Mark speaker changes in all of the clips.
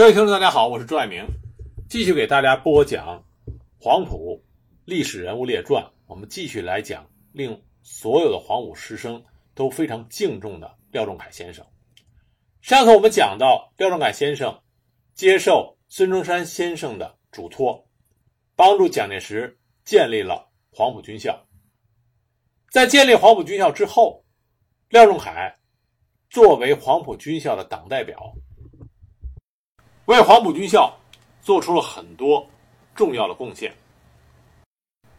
Speaker 1: 各位听众，大家好，我是朱爱明，继续给大家播讲黄埔历史人物列传。我们继续来讲令所有的黄埔师生都非常敬重的廖仲恺先生。上次我们讲到，廖仲恺先生接受孙中山先生的嘱托，帮助蒋介石建立了黄埔军校。在建立黄埔军校之后，廖仲恺作为黄埔军校的党代表。为黄埔军校做出了很多重要的贡献。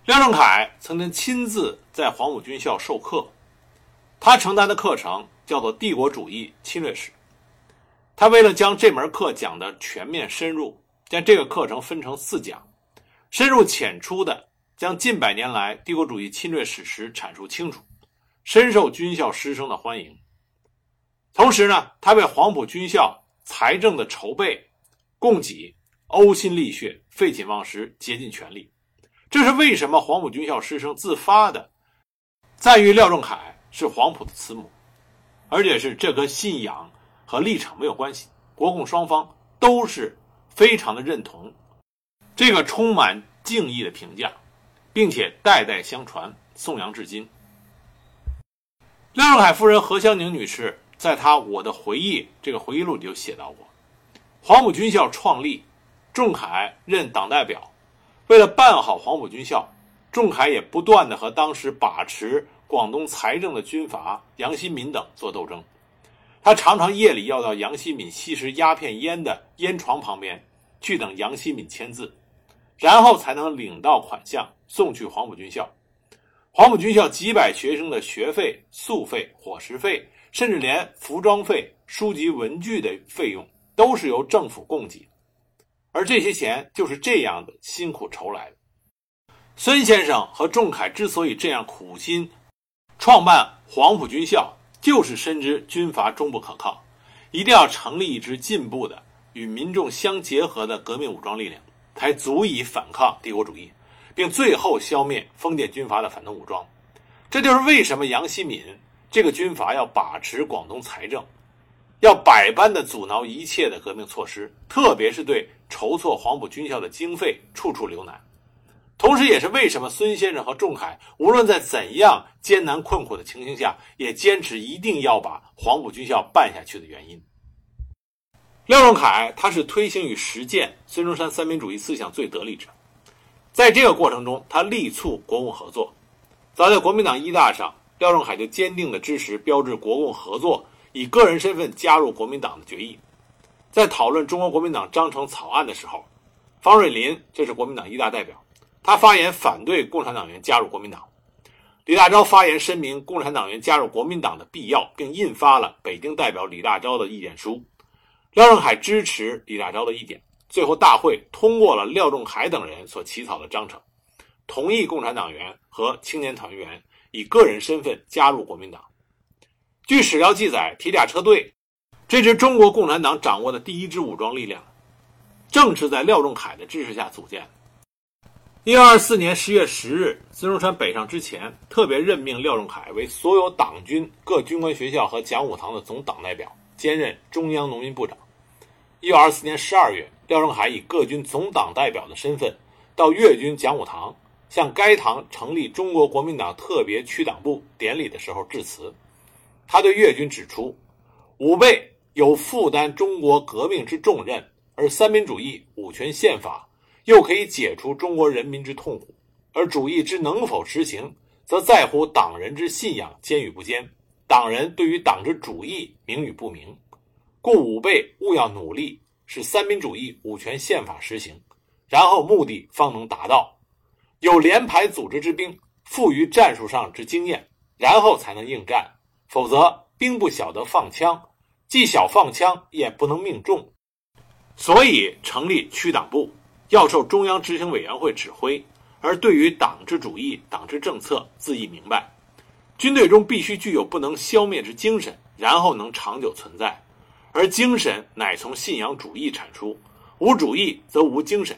Speaker 1: 廖仲恺曾经亲自在黄埔军校授课，他承担的课程叫做《帝国主义侵略史》。他为了将这门课讲得全面深入，将这个课程分成四讲，深入浅出的将近百年来帝国主义侵略史实阐述清楚，深受军校师生的欢迎。同时呢，他为黄埔军校财政的筹备。供给呕心沥血、废寝忘食、竭尽全力，这是为什么黄埔军校师生自发的赞誉廖仲恺是黄埔的慈母，而且是这跟信仰和立场没有关系，国共双方都是非常的认同这个充满敬意的评价，并且代代相传、颂扬至今。廖仲恺夫人何香凝女士在她《我的回忆》这个回忆录里就写到过。黄埔军校创立，仲恺任党代表。为了办好黄埔军校，仲恺也不断的和当时把持广东财政的军阀杨新民等做斗争。他常常夜里要到杨新民吸食鸦片烟的烟床旁边去等杨新民签字，然后才能领到款项送去黄埔军校。黄埔军校几百学生的学费、宿费、伙食费，甚至连服装费、书籍文具的费用。都是由政府供给，而这些钱就是这样的辛苦筹来的。孙先生和仲恺之所以这样苦心创办黄埔军校，就是深知军阀终不可靠，一定要成立一支进步的、与民众相结合的革命武装力量，才足以反抗帝国主义，并最后消灭封建军阀的反动武装。这就是为什么杨希敏这个军阀要把持广东财政。要百般的阻挠一切的革命措施，特别是对筹措黄埔军校的经费处处留难，同时也是为什么孙先生和仲恺无论在怎样艰难困苦的情形下，也坚持一定要把黄埔军校办下去的原因。廖仲恺他是推行与实践孙中山三民主义思想最得力者，在这个过程中，他力促国共合作。早在国民党一大上，廖仲恺就坚定的支持标志国共合作。以个人身份加入国民党的决议，在讨论中国国民党章程草案的时候，方瑞林这是国民党一大代表，他发言反对共产党员加入国民党。李大钊发言声明共产党员加入国民党的必要，并印发了北京代表李大钊的意见书。廖仲恺支持李大钊的意见，最后大会通过了廖仲恺等人所起草的章程，同意共产党员和青年团员以个人身份加入国民党。据史料记载，铁甲车队这支中国共产党掌握的第一支武装力量，正是在廖仲恺的支持下组建的。一九二四年十月十日，孙中山北上之前，特别任命廖仲恺为所有党军各军官学校和讲武堂的总党代表，兼任中央农民部长。一九二四年十二月，廖仲恺以各军总党代表的身份，到粤军讲武堂，向该堂成立中国国民党特别区党部典礼的时候致辞。他对粤军指出，吾辈有负担中国革命之重任，而三民主义、五权宪法又可以解除中国人民之痛苦，而主义之能否实行，则在乎党人之信仰坚与不坚，党人对于党之主义明与不明，故吾辈务要努力使三民主义、五权宪法实行，然后目的方能达到。有连排组织之兵，富于战术上之经验，然后才能应战。否则，兵不晓得放枪，既晓放枪，也不能命中。所以，成立区党部，要受中央执行委员会指挥，而对于党之主义、党之政策，自亦明白。军队中必须具有不能消灭之精神，然后能长久存在。而精神乃从信仰主义产出，无主义则无精神。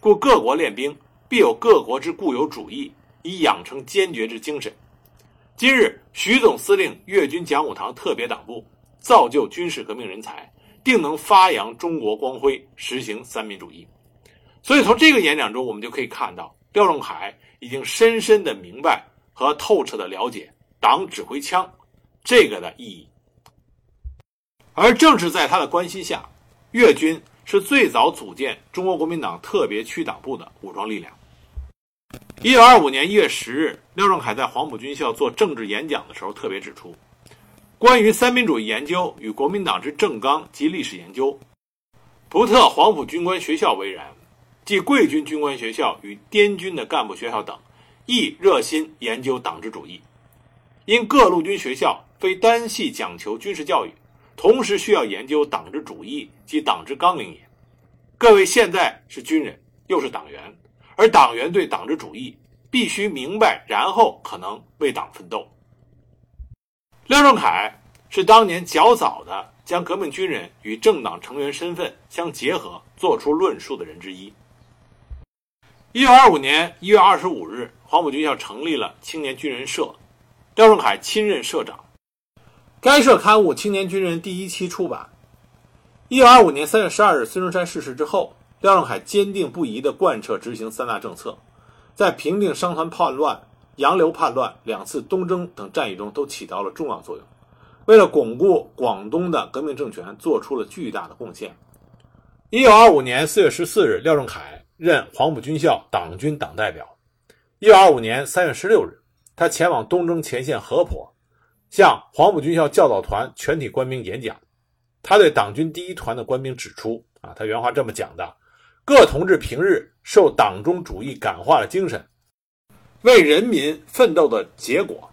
Speaker 1: 故各国练兵，必有各国之固有主义，以养成坚决之精神。今日，徐总司令粤军讲武堂特别党部造就军事革命人才，定能发扬中国光辉，实行三民主义。所以从这个演讲中，我们就可以看到，廖仲恺已经深深的明白和透彻的了解党指挥枪这个的意义。而正是在他的关心下，粤军是最早组建中国国民党特别区党部的武装力量。一九二五年一月十日，廖仲恺在黄埔军校做政治演讲的时候，特别指出，关于三民主义研究与国民党之政纲及历史研究，不特黄埔军官学校为然，即贵军军官学校与滇军的干部学校等，亦热心研究党之主义。因各陆军学校非单系讲求军事教育，同时需要研究党之主义及党之纲领也。各位现在是军人，又是党员。而党员对党之主义必须明白，然后可能为党奋斗。廖仲恺是当年较早的将革命军人与政党成员身份相结合、做出论述的人之一。一九二五年一月二十五日，黄埔军校成立了青年军人社，廖仲恺亲任社长。该社刊物《青年军人》第一期出版。一九二五年三月十二日，孙中山逝世之后。廖仲恺坚定不移地贯彻执行三大政策，在平定商团叛乱、杨刘叛乱、两次东征等战役中都起到了重要作用，为了巩固广东的革命政权做出了巨大的贡献。一九二五年四月十四日，廖仲恺任黄埔军校党军党代表。一九二五年三月十六日，他前往东征前线河坡，向黄埔军校教导团全体官兵演讲。他对党军第一团的官兵指出：“啊，他原话这么讲的。”各同志平日受党中主义感化的精神，为人民奋斗的结果，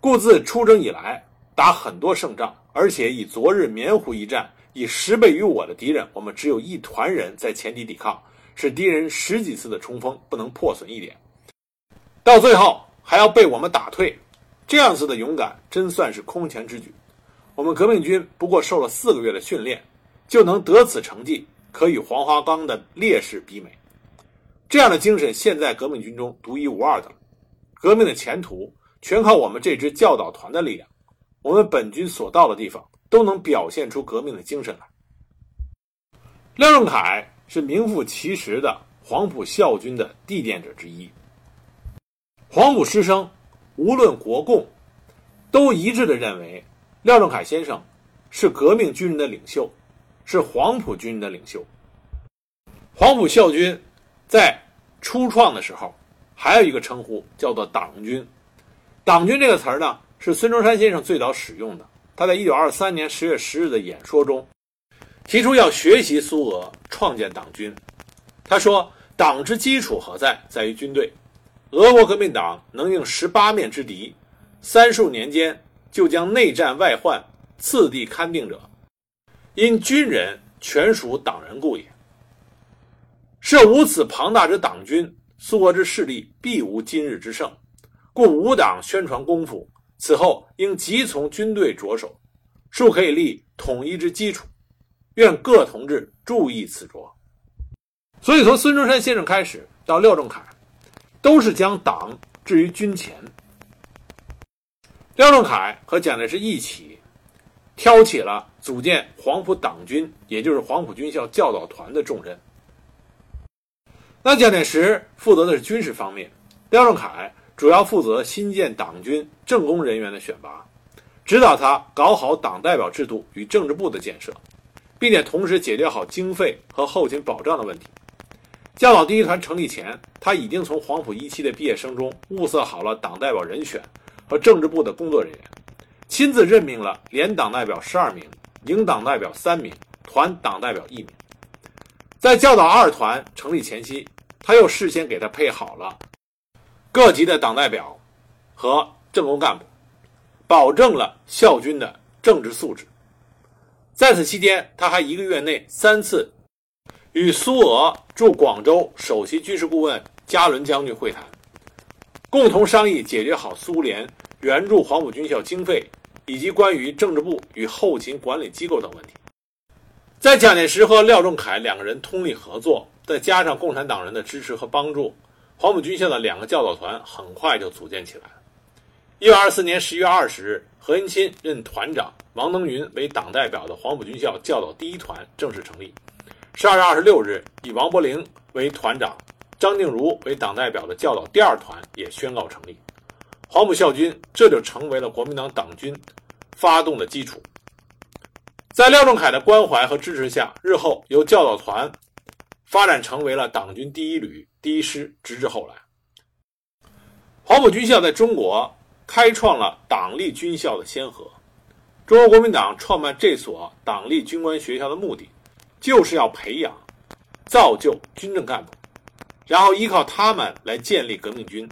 Speaker 1: 故自出征以来打很多胜仗，而且以昨日棉湖一战，以十倍于我的敌人，我们只有一团人在前敌抵抗，使敌人十几次的冲锋不能破损一点，到最后还要被我们打退，这样子的勇敢真算是空前之举。我们革命军不过受了四个月的训练，就能得此成绩。可与黄花岗的烈士比美，这样的精神现在革命军中独一无二的了。革命的前途全靠我们这支教导团的力量。我们本军所到的地方都能表现出革命的精神来。廖仲恺是名副其实的黄埔校军的缔奠者之一。黄埔师生无论国共，都一致的认为廖仲恺先生是革命军人的领袖。是黄埔军的领袖。黄埔校军在初创的时候，还有一个称呼叫做党军。党军这个词儿呢，是孙中山先生最早使用的。他在一九二三年十月十日的演说中，提出要学习苏俄创建党军。他说：“党之基础何在？在于军队。俄国革命党能应十八面之敌，三数年间就将内战外患次第勘定者。”因军人全属党人故也。设无此庞大之党军，苏俄之势力必无今日之盛。故吾党宣传功夫，此后应即从军队着手，庶可以立统一之基础。愿各同志注意此着。所以，从孙中山先生开始到廖仲恺，都是将党置于军前。廖仲恺和蒋介石一起。挑起了组建黄埔党军，也就是黄埔军校教导团的重任。那蒋介石负责的是军事方面，廖仲恺主要负责新建党军政工人员的选拔，指导他搞好党代表制度与政治部的建设，并且同时解决好经费和后勤保障的问题。教导第一团成立前，他已经从黄埔一期的毕业生中物色好了党代表人选和政治部的工作人员。亲自任命了连党代表十二名，营党代表三名，团党代表一名。在教导二团成立前夕，他又事先给他配好了各级的党代表和政工干部，保证了校军的政治素质。在此期间，他还一个月内三次与苏俄驻广州首席军事顾问加伦将军会谈，共同商议解决好苏联援助黄埔军校经费。以及关于政治部与后勤管理机构等问题，在蒋介石和廖仲恺两个人通力合作，再加上共产党人的支持和帮助，黄埔军校的两个教导团很快就组建起来了。一九二四年十一月二十日，何应钦任团长，王登云为党代表的黄埔军校教导第一团正式成立。十二月二十六日，以王伯龄为团长，张静茹为党代表的教导第二团也宣告成立。黄埔校军这就成为了国民党党军发动的基础。在廖仲恺的关怀和支持下，日后由教导团发展成为了党军第一旅第一师，直至后来，黄埔军校在中国开创了党立军校的先河。中国国民党创办这所党立军官学校的目的，就是要培养、造就军政干部，然后依靠他们来建立革命军。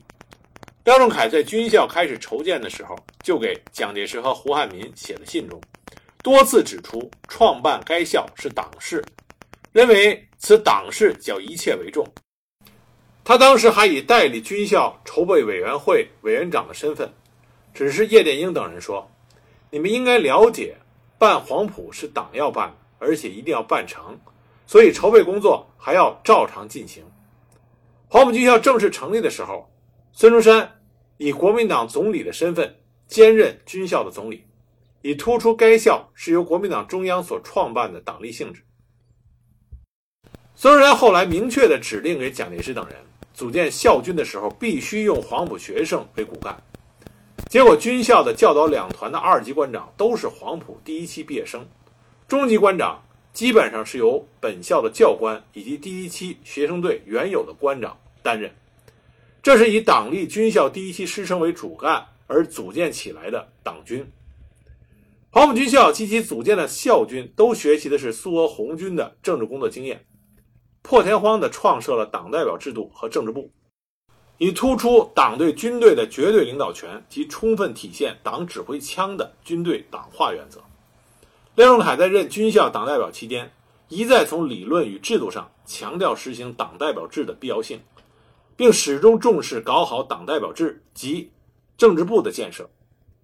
Speaker 1: 廖仲恺在军校开始筹建的时候，就给蒋介石和胡汉民写的信中。多次指出，创办该校是党事，认为此党事较一切为重。他当时还以代理军校筹备委员会委员长的身份，指示叶剑英等人说：“你们应该了解，办黄埔是党要办，而且一定要办成，所以筹备工作还要照常进行。”黄埔军校正式成立的时候，孙中山以国民党总理的身份兼任军校的总理。以突出该校是由国民党中央所创办的党立性质。孙中山后来明确的指令给蒋介石等人，组建校军的时候必须用黄埔学生为骨干。结果军校的教导两团的二级官长都是黄埔第一期毕业生，中级官长基本上是由本校的教官以及第一期学生队原有的官长担任。这是以党立军校第一期师生为主干而组建起来的党军。黄埔军校及其组建的校军都学习的是苏俄红军的政治工作经验，破天荒地创设了党代表制度和政治部，以突出党对军队的绝对领导权及充分体现党指挥枪的军队党化原则。廖仲恺在任军校党代表期间，一再从理论与制度上强调实行党代表制的必要性，并始终重视搞好党代表制及政治部的建设。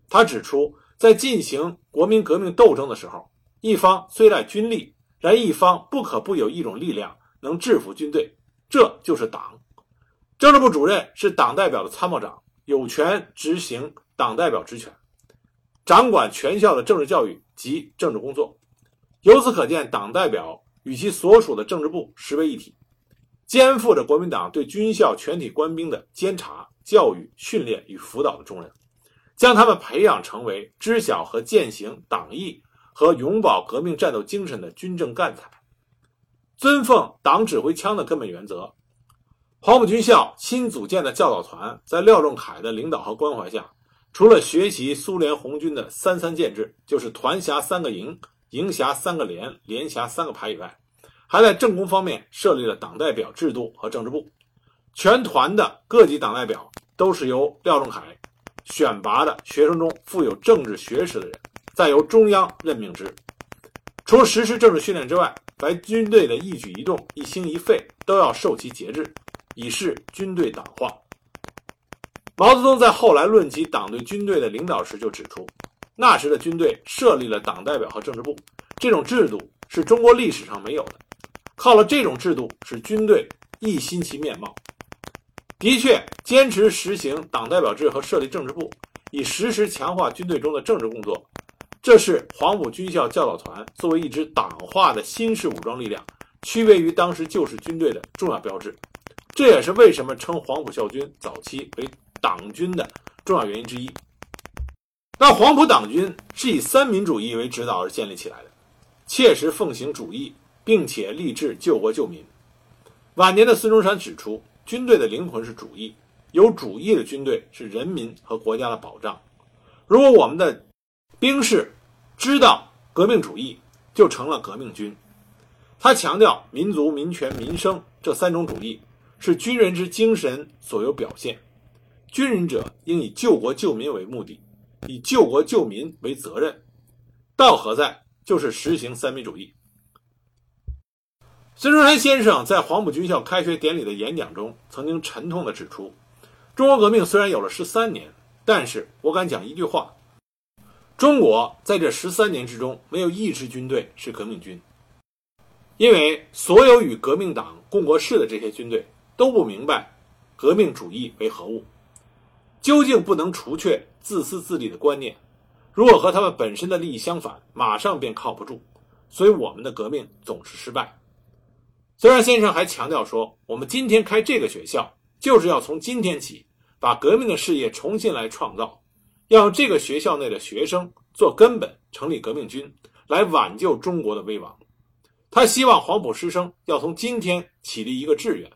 Speaker 1: 他指出。在进行国民革命斗争的时候，一方虽赖军力，然一方不可不有一种力量能制服军队，这就是党。政治部主任是党代表的参谋长，有权执行党代表职权，掌管全校的政治教育及政治工作。由此可见，党代表与其所属的政治部实为一体，肩负着国民党对军校全体官兵的监察、教育、训练与辅导的重任。将他们培养成为知晓和践行党义和永葆革命战斗精神的军政干才，尊奉党指挥枪的根本原则。黄埔军校新组建的教导团，在廖仲恺的领导和关怀下，除了学习苏联红军的三三建制，就是团辖三个营，营辖三个连，连辖三个排以外，还在政工方面设立了党代表制度和政治部。全团的各级党代表都是由廖仲恺。选拔的学生中富有政治学识的人，再由中央任命之。除实施政治训练之外，白军队的一举一动、一心一肺都要受其节制，以示军队党化。毛泽东在后来论及党对军队的领导时，就指出，那时的军队设立了党代表和政治部，这种制度是中国历史上没有的。靠了这种制度，使军队一新其面貌。的确，坚持实行党代表制和设立政治部，以实时强化军队中的政治工作，这是黄埔军校教导团作为一支党化的新式武装力量，区别于当时旧式军队的重要标志。这也是为什么称黄埔校军早期为党军的重要原因之一。那黄埔党军是以三民主义为指导而建立起来的，切实奉行主义，并且立志救国救民。晚年的孙中山指出。军队的灵魂是主义，有主义的军队是人民和国家的保障。如果我们的兵士知道革命主义，就成了革命军。他强调民族、民权、民生这三种主义是军人之精神所有表现。军人者应以救国救民为目的，以救国救民为责任。道何在？就是实行三民主义。孙中山先生在黄埔军校开学典礼的演讲中，曾经沉痛地指出：“中国革命虽然有了十三年，但是我敢讲一句话，中国在这十三年之中，没有一支军队是革命军，因为所有与革命党共过事的这些军队都不明白革命主义为何物，究竟不能除却自私自利的观念，如果和他们本身的利益相反，马上便靠不住。所以我们的革命总是失败。虽然先生还强调说，我们今天开这个学校，就是要从今天起把革命的事业重新来创造，要用这个学校内的学生做根本，成立革命军，来挽救中国的危亡。他希望黄埔师生要从今天起立一个志愿，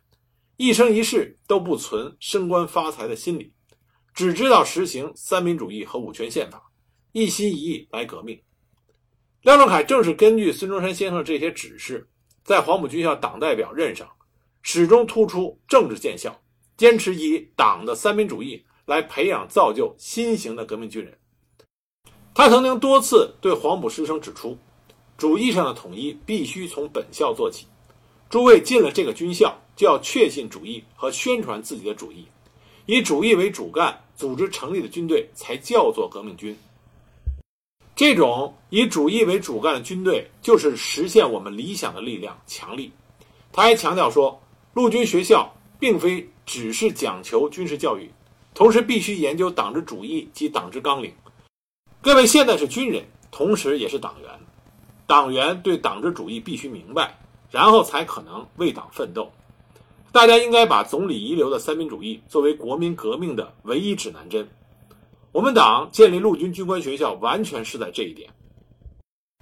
Speaker 1: 一生一世都不存升官发财的心理，只知道实行三民主义和五权宪法，一心一意来革命。廖仲恺正是根据孙中山先生这些指示，在黄埔军校党代表任上，始终突出政治见效，坚持以党的三民主义来培养造就新型的革命军人。他曾经多次对黄埔师生指出，主义上的统一必须从本校做起。诸位进了这个军校，就要确信主义和宣传自己的主义，以主义为主干组织成立的军队才叫做革命军。这种以主义为主干的军队，就是实现我们理想的力量强力。他还强调说，陆军学校并非只是讲求军事教育，同时必须研究党之主义及党之纲领。各位现在是军人，同时也是党员，党员对党之主义必须明白，然后才可能为党奋斗。大家应该把总理遗留的三民主义作为国民革命的唯一指南针。我们党建立陆军军官学校，完全是在这一点。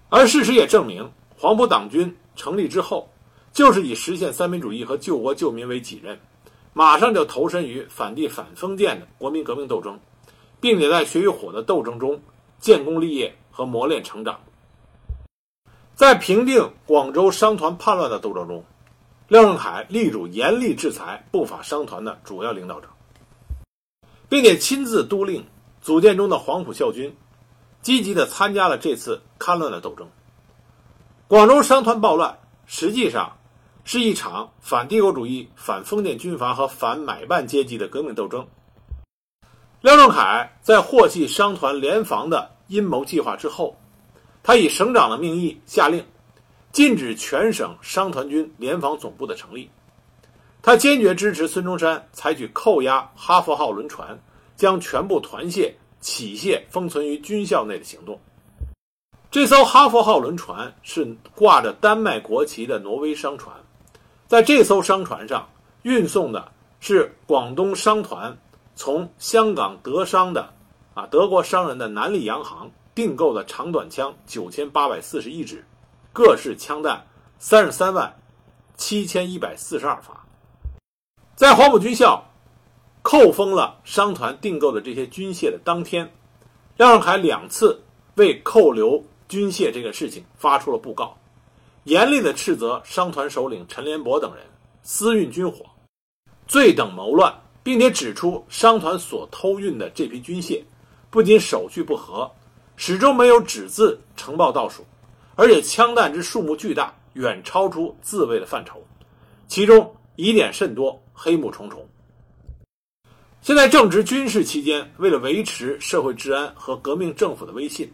Speaker 1: 而事实也证明，黄埔党军成立之后，就是以实现三民主义和救国救民为己任，马上就投身于反帝反封建的国民革命斗争，并且在血与火的斗争中建功立业和磨练成长。在平定广州商团叛乱的斗争中，廖仲恺力主严厉制裁不法商团的主要领导者，并且亲自督令。组建中的黄埔校军，积极地参加了这次戡乱的斗争。广州商团暴乱实际上是一场反帝国主义、反封建军阀和反买办阶级的革命斗争。廖仲恺在获悉商团联防的阴谋计划之后，他以省长的名义下令，禁止全省商团军联防总部的成立。他坚决支持孙中山采取扣押哈佛号轮船。将全部团械、起械封存于军校内的行动。这艘哈佛号轮船是挂着丹麦国旗的挪威商船，在这艘商船上运送的是广东商团从香港德商的啊德国商人的南利洋行订购的长短枪九千八百四十一支，各式枪弹三十三万七千一百四十二发，在黄埔军校。扣封了商团订购的这些军械的当天，廖仲恺两次为扣留军械这个事情发出了布告，严厉地斥责商团首领陈连博等人私运军火、罪等谋乱，并且指出商团所偷运的这批军械不仅手续不合，始终没有纸字呈报到属，而且枪弹之数目巨大，远超出自卫的范畴，其中疑点甚多，黑幕重重。现在正值军事期间，为了维持社会治安和革命政府的威信，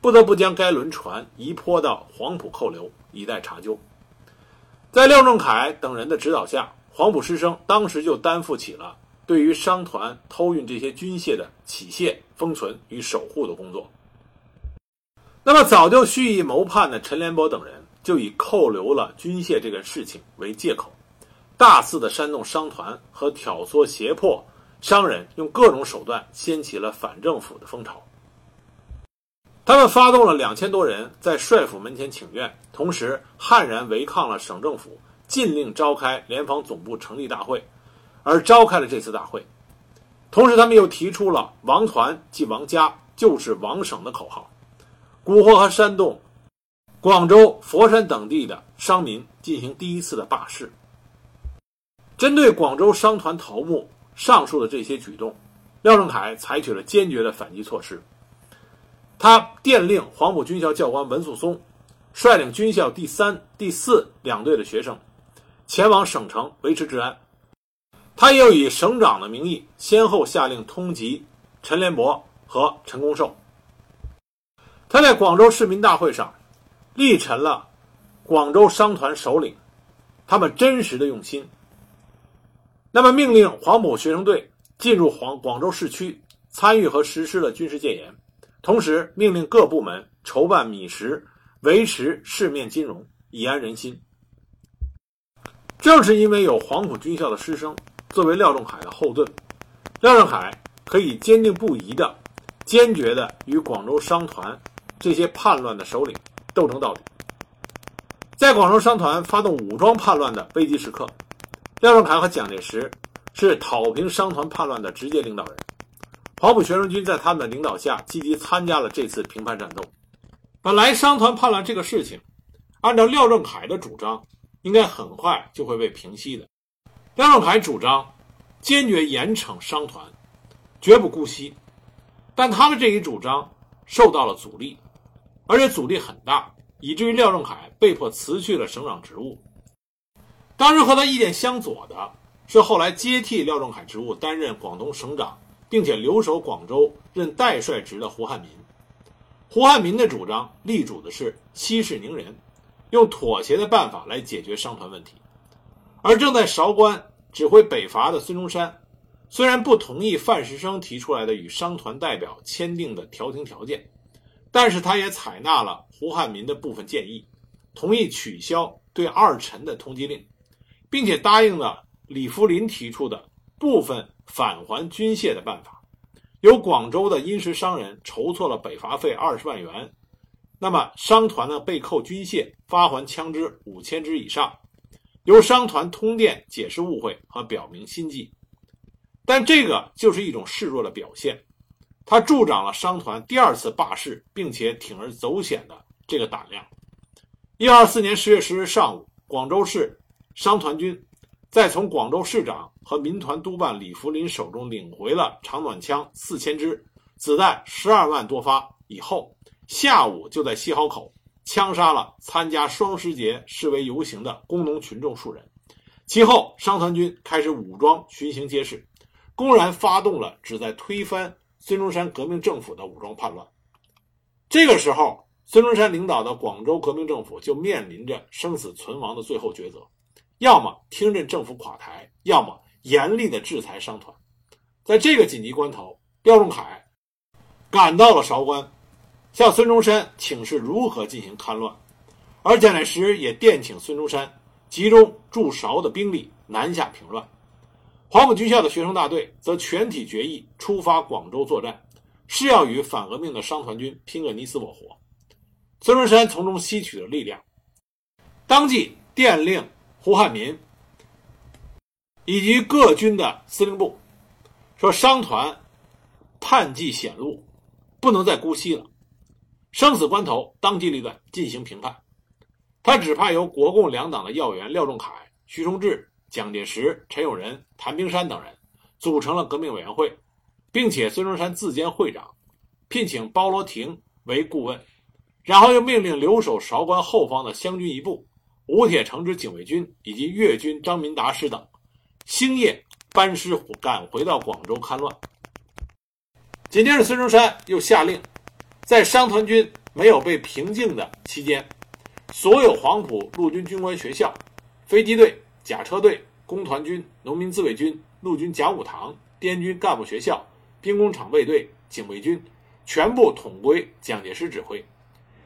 Speaker 1: 不得不将该轮船移泊到黄埔扣留，以待查究。在廖仲恺等人的指导下，黄埔师生当时就担负起了对于商团偷运这些军械的起械、封存与守护的工作。那么，早就蓄意谋叛的陈连波等人，就以扣留了军械这个事情为借口，大肆的煽动商团和挑唆胁迫。商人用各种手段掀起了反政府的风潮。他们发动了两千多人在帅府门前请愿，同时悍然违抗了省政府禁令召开联防总部成立大会，而召开了这次大会。同时，他们又提出了“王团即王家，就是王省”的口号，蛊惑和煽动广州、佛山等地的商民进行第一次的罢市。针对广州商团头目。上述的这些举动，廖仲恺采取了坚决的反击措施。他电令黄埔军校教官文素松，率领军校第三、第四两队的学生，前往省城维持治安。他又以省长的名义，先后下令通缉陈连博和陈公寿。他在广州市民大会上，力陈了广州商团首领他们真实的用心。那么，命令黄埔学生队进入黄广州市区，参与和实施了军事戒严，同时命令各部门筹办米食，维持市面金融，以安人心。正是因为有黄埔军校的师生作为廖仲恺的后盾，廖仲恺可以坚定不移的、坚决的与广州商团这些叛乱的首领斗争到底。在广州商团发动武装叛乱的危急时刻，廖仲恺和蒋介石是讨平商团叛乱的直接领导人。黄埔学生军在他们的领导下积极参加了这次平叛战斗。本来商团叛乱这个事情，按照廖仲恺的主张，应该很快就会被平息的。廖仲恺主张坚决严惩商团，绝不姑息。但他的这一主张受到了阻力，而且阻力很大。以至于廖仲恺被迫辞去了省长职务。当时和他意见相左的是后来接替廖仲恺职务担任广东省长，并且留守广州任代帅职的胡汉民。胡汉民的主张力主的是息事宁人，用妥协的办法来解决商团问题。而正在韶关指挥北伐的孙中山，虽然不同意范石生提出来的与商团代表签订的调停条件。但是他也采纳了胡汉民的部分建议，同意取消对二陈的通缉令，并且答应了李福林提出的部分返还军械的办法。由广州的殷实商人筹措了北伐费二十万元，那么商团呢被扣军械，发还枪支五千支以上，由商团通电解释误会和表明心迹。但这个就是一种示弱的表现。他助长了商团第二次罢市，并且铤而走险的这个胆量。一二四年十月十日上午，广州市商团军在从广州市长和民团督办李福林手中领回了长短枪四千支、子弹十二万多发以后，下午就在西濠口枪杀了参加双十节示威游行的工农群众数人。其后，商团军开始武装巡行街市，公然发动了旨在推翻。孙中山革命政府的武装叛乱，这个时候，孙中山领导的广州革命政府就面临着生死存亡的最后抉择：要么听任政府垮台，要么严厉的制裁商团。在这个紧急关头，廖仲恺赶到了韶关，向孙中山请示如何进行戡乱，而蒋介石也电请孙中山集中驻韶的兵力南下平乱。黄埔军校的学生大队则全体决议出发广州作战，是要与反革命的商团军拼个你死我活。孙中山从中吸取了力量，当即电令胡汉民以及各军的司令部，说商团叛迹显露，不能再姑息了，生死关头当机立断进行平叛。他指派由国共两党的要员廖仲恺、徐崇智。蒋介石、陈友仁、谭平山等人组成了革命委员会，并且孙中山自兼会长，聘请包罗廷为顾问，然后又命令留守韶关后方的湘军一部、吴铁城之警卫军以及粤军张民达师等，星夜班师赶回到广州戡乱。紧接着，孙中山又下令，在商团军没有被平静的期间，所有黄埔陆军军官学校、飞机队。甲车队、工团军、农民自卫军、陆军讲武堂、滇军干部学校、兵工厂卫队、警卫军，全部统归蒋介石指挥，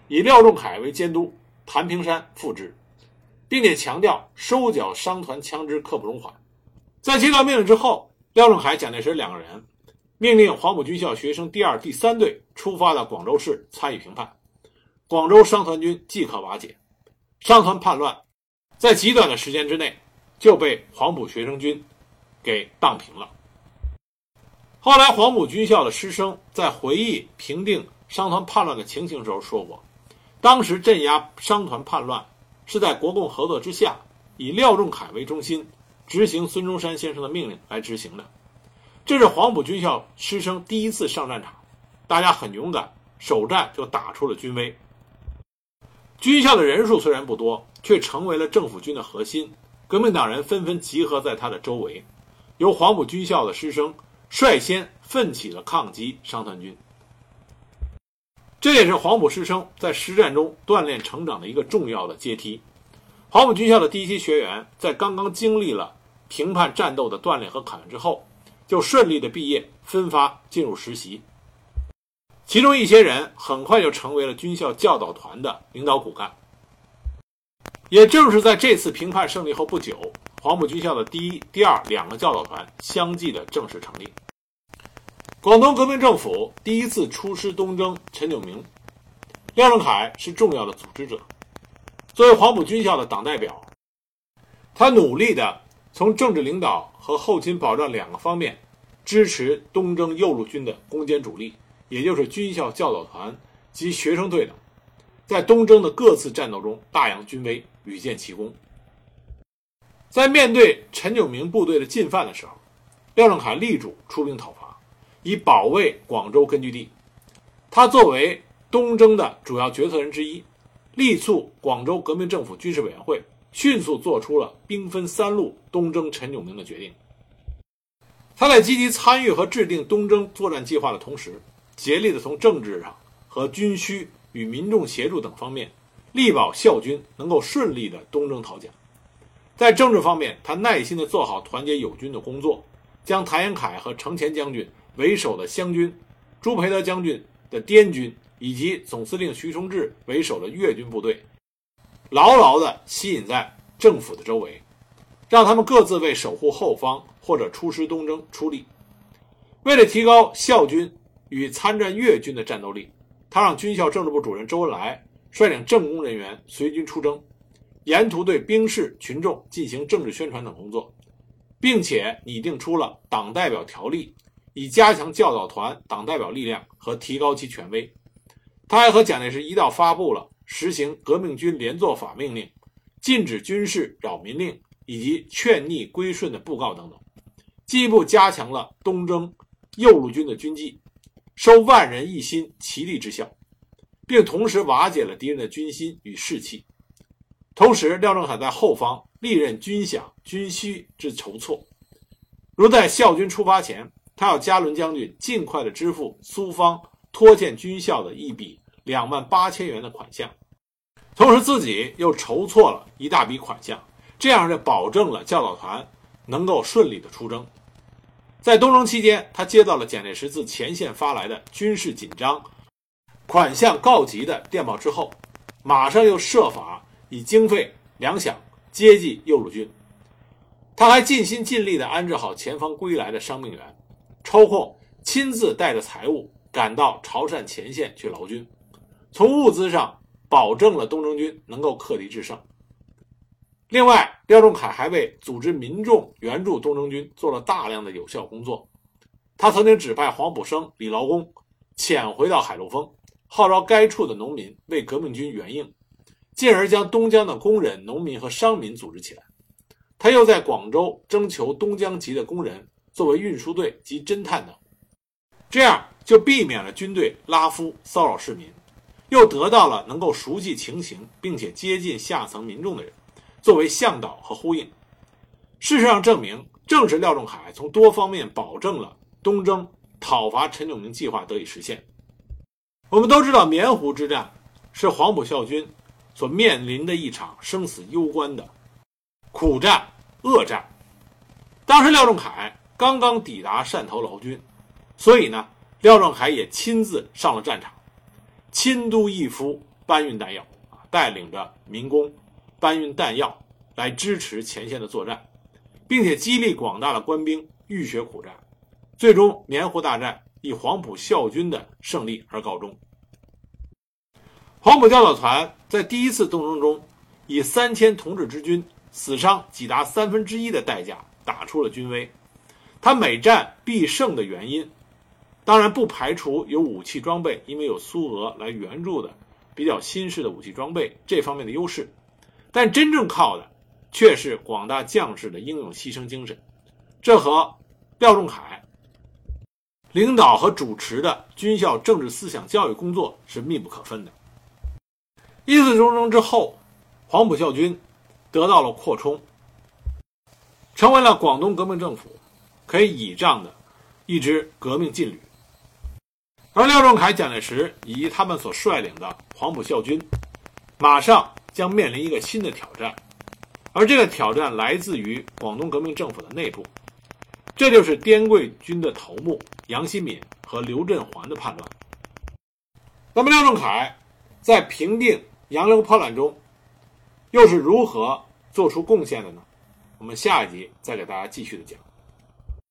Speaker 1: 以廖仲恺为监督，谭平山副之，并且强调收缴商团枪支刻不容缓。在接到命令之后，廖仲恺、蒋介石两个人命令黄埔军校学生第二、第三队出发到广州市参与平叛，广州商团军即可瓦解，商团叛乱在极短的时间之内。就被黄埔学生军给荡平了。后来，黄埔军校的师生在回忆平定商团叛乱的情形时候说过，当时镇压商团叛乱是在国共合作之下，以廖仲恺为中心，执行孙中山先生的命令来执行的。这是黄埔军校师生第一次上战场，大家很勇敢，首战就打出了军威。军校的人数虽然不多，却成为了政府军的核心。革命党人纷纷集合在他的周围，由黄埔军校的师生率先奋起了抗击商团军。这也是黄埔师生在实战中锻炼成长的一个重要的阶梯。黄埔军校的第一期学员在刚刚经历了平叛战斗的锻炼和考验之后，就顺利的毕业，分发进入实习。其中一些人很快就成为了军校教导团的领导骨干。也正是在这次平叛胜利后不久，黄埔军校的第一、第二两个教导团相继的正式成立。广东革命政府第一次出师东征，陈炯明、廖仲恺是重要的组织者。作为黄埔军校的党代表，他努力的从政治领导和后勤保障两个方面支持东征右路军的攻坚主力，也就是军校教导团及学生队等，在东征的各次战斗中大扬军威。屡建奇功。在面对陈炯明部队的进犯的时候，廖仲恺力主出兵讨伐，以保卫广州根据地。他作为东征的主要决策人之一，力促广州革命政府军事委员会迅速做出了兵分三路东征陈炯明的决定。他在积极参与和制定东征作战计划的同时，竭力的从政治上和军需与民众协助等方面。力保校军能够顺利的东征讨蒋，在政治方面，他耐心的做好团结友军的工作，将谭延闿和程潜将军为首的湘军，朱培德将军的滇军，以及总司令徐崇智为首的粤军部队，牢牢的吸引在政府的周围，让他们各自为守护后方或者出师东征出力。为了提高校军与参战粤军的战斗力，他让军校政治部主任周恩来。率领政工人员随军出征，沿途对兵士群众进行政治宣传等工作，并且拟定出了党代表条例，以加强教导团党代表力量和提高其权威。他还和蒋介石一道发布了实行革命军连坐法命令、禁止军事扰民令以及劝逆归顺的布告等等，进一步加强了东征右路军的军纪，收万人一心、齐力之效。并同时瓦解了敌人的军心与士气。同时，廖仲恺在后方历任军饷、军需之筹措，如在校军出发前，他要加伦将军尽快的支付苏方拖欠军校的一笔两万八千元的款项，同时自己又筹措了一大笔款项，这样就保证了教导团能够顺利的出征。在东征期间，他接到了蒋介石自前线发来的军事紧张。款项告急的电报之后，马上又设法以经费粮饷接济右路军。他还尽心尽力地安置好前方归来的伤病员，抽空亲自带着财物赶到潮汕前线去劳军，从物资上保证了东征军能够克敌制胜。另外，廖仲恺还为组织民众援助东征军做了大量的有效工作。他曾经指派黄埔生李劳工潜回到海陆丰。号召该处的农民为革命军援应，进而将东江的工人、农民和商民组织起来。他又在广州征求东江籍的工人作为运输队及侦探等，这样就避免了军队拉夫骚扰市民，又得到了能够熟悉情形并且接近下层民众的人作为向导和呼应。事实上证明，正是廖仲恺从多方面保证了东征讨伐陈炯明计划得以实现。我们都知道，棉湖之战是黄埔校军所面临的一场生死攸关的苦战、恶战。当时廖仲恺刚刚抵达汕头劳军，所以呢，廖仲恺也亲自上了战场，亲督一夫搬运弹药，带领着民工搬运弹药来支持前线的作战，并且激励广大的官兵浴血苦战。最终，棉湖大战。以黄埔校军的胜利而告终。黄埔教导团在第一次斗争中，以三千同志之军死伤几达三分之一的代价打出了军威。他每战必胜的原因，当然不排除有武器装备，因为有苏俄来援助的比较新式的武器装备这方面的优势，但真正靠的却是广大将士的英勇牺牲精神。这和廖仲恺。领导和主持的军校政治思想教育工作是密不可分的。一次东征之后，黄埔校军得到了扩充，成为了广东革命政府可以倚仗的一支革命劲旅。而廖仲恺、蒋介石以及他们所率领的黄埔校军，马上将面临一个新的挑战，而这个挑战来自于广东革命政府的内部。这就是滇桂军的头目杨新敏和刘振环的叛乱。那么廖仲恺在平定杨刘叛乱中，又是如何做出贡献的呢？我们下一集再给大家继续的讲。